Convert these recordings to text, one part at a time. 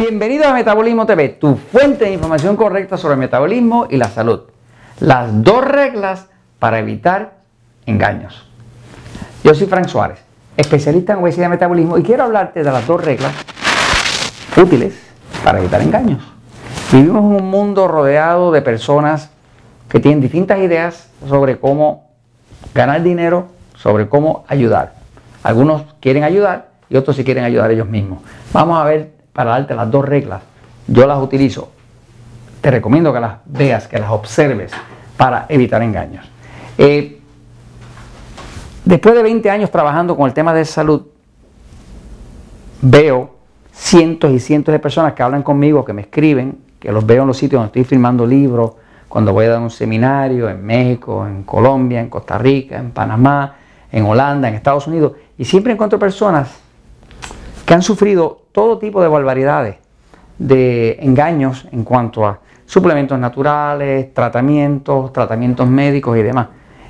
Bienvenido a Metabolismo TV, tu fuente de información correcta sobre el metabolismo y la salud. Las dos reglas para evitar engaños. Yo soy Frank Suárez, especialista en obesidad y metabolismo y quiero hablarte de las dos reglas útiles para evitar engaños. Vivimos en un mundo rodeado de personas que tienen distintas ideas sobre cómo ganar dinero, sobre cómo ayudar. Algunos quieren ayudar y otros sí quieren ayudar ellos mismos. Vamos a ver para darte las dos reglas. Yo las utilizo. Te recomiendo que las veas, que las observes para evitar engaños. Eh, después de 20 años trabajando con el tema de salud, veo cientos y cientos de personas que hablan conmigo, que me escriben, que los veo en los sitios donde estoy filmando libros, cuando voy a dar un seminario en México, en Colombia, en Costa Rica, en Panamá, en Holanda, en Estados Unidos, y siempre encuentro personas que han sufrido todo tipo de barbaridades, de engaños en cuanto a suplementos naturales, tratamientos, tratamientos médicos y demás.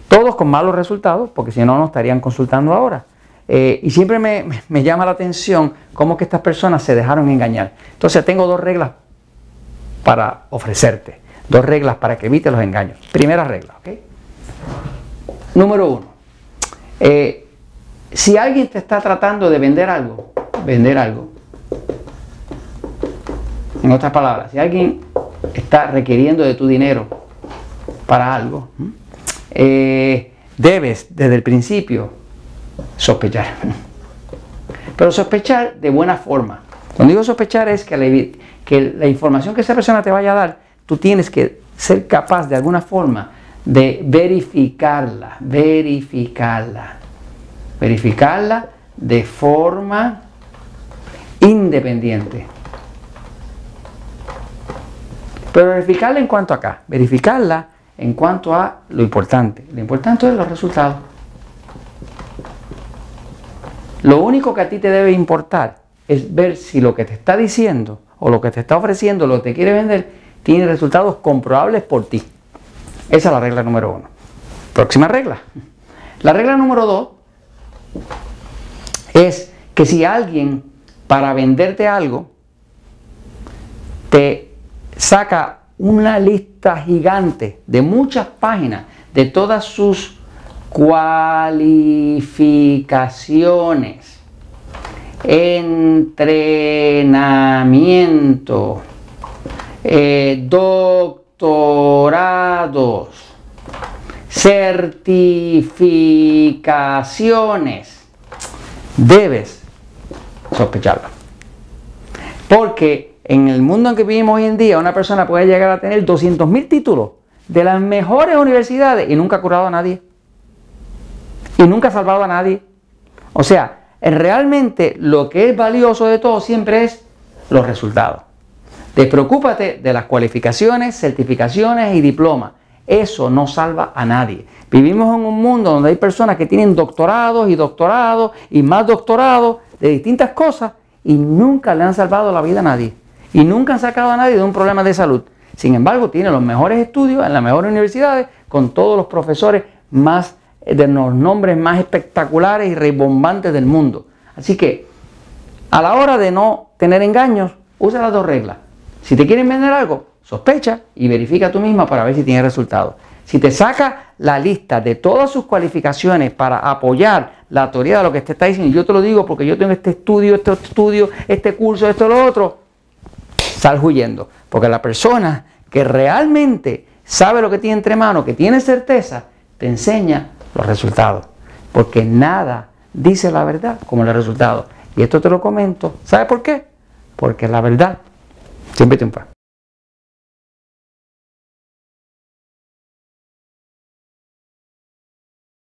Todos con malos resultados, porque si no, no estarían consultando ahora. Eh, y siempre me, me, llama la atención cómo que estas personas se dejaron engañar. Entonces tengo dos reglas para ofrecerte. Dos reglas para que evites los engaños. Primera regla, ¿ok? Número uno. Eh, si alguien te está tratando de vender algo, vender algo. En otras palabras, si alguien está requiriendo de tu dinero para algo, eh, debes desde el principio sospechar. Pero sospechar de buena forma. Cuando digo sospechar es que la, que la información que esa persona te vaya a dar, tú tienes que ser capaz de alguna forma de verificarla, verificarla, verificarla de forma independiente. Pero verificarla en cuanto a acá, verificarla en cuanto a lo importante. Lo importante es los resultados. Lo único que a ti te debe importar es ver si lo que te está diciendo o lo que te está ofreciendo, lo que te quiere vender, tiene resultados comprobables por ti. Esa es la regla número uno. Próxima regla. La regla número dos es que si alguien para venderte algo, te saca una lista gigante de muchas páginas de todas sus cualificaciones, entrenamiento, eh, doctorados, certificaciones, debes sospecharla. Porque en el mundo en que vivimos hoy en día, una persona puede llegar a tener 200.000 títulos de las mejores universidades y nunca ha curado a nadie. Y nunca ha salvado a nadie. O sea, realmente lo que es valioso de todo siempre es los resultados. Despreocúpate de las cualificaciones, certificaciones y diplomas. Eso no salva a nadie. Vivimos en un mundo donde hay personas que tienen doctorados y doctorados y más doctorados de distintas cosas y nunca le han salvado la vida a nadie. Y nunca han sacado a nadie de un problema de salud. Sin embargo, tiene los mejores estudios en las mejores universidades con todos los profesores más eh, de los nombres más espectaculares y rebombantes del mundo. Así que a la hora de no tener engaños, usa las dos reglas. Si te quieren vender algo, sospecha y verifica tú misma para ver si tiene resultados. Si te saca la lista de todas sus cualificaciones para apoyar la teoría de lo que te está diciendo, yo te lo digo porque yo tengo este estudio, este estudio, este curso, esto, lo otro, sal huyendo. Porque la persona que realmente sabe lo que tiene entre manos, que tiene certeza, te enseña los resultados. Porque nada dice la verdad como el resultado. Y esto te lo comento. ¿Sabe por qué? Porque la verdad siempre triunfa.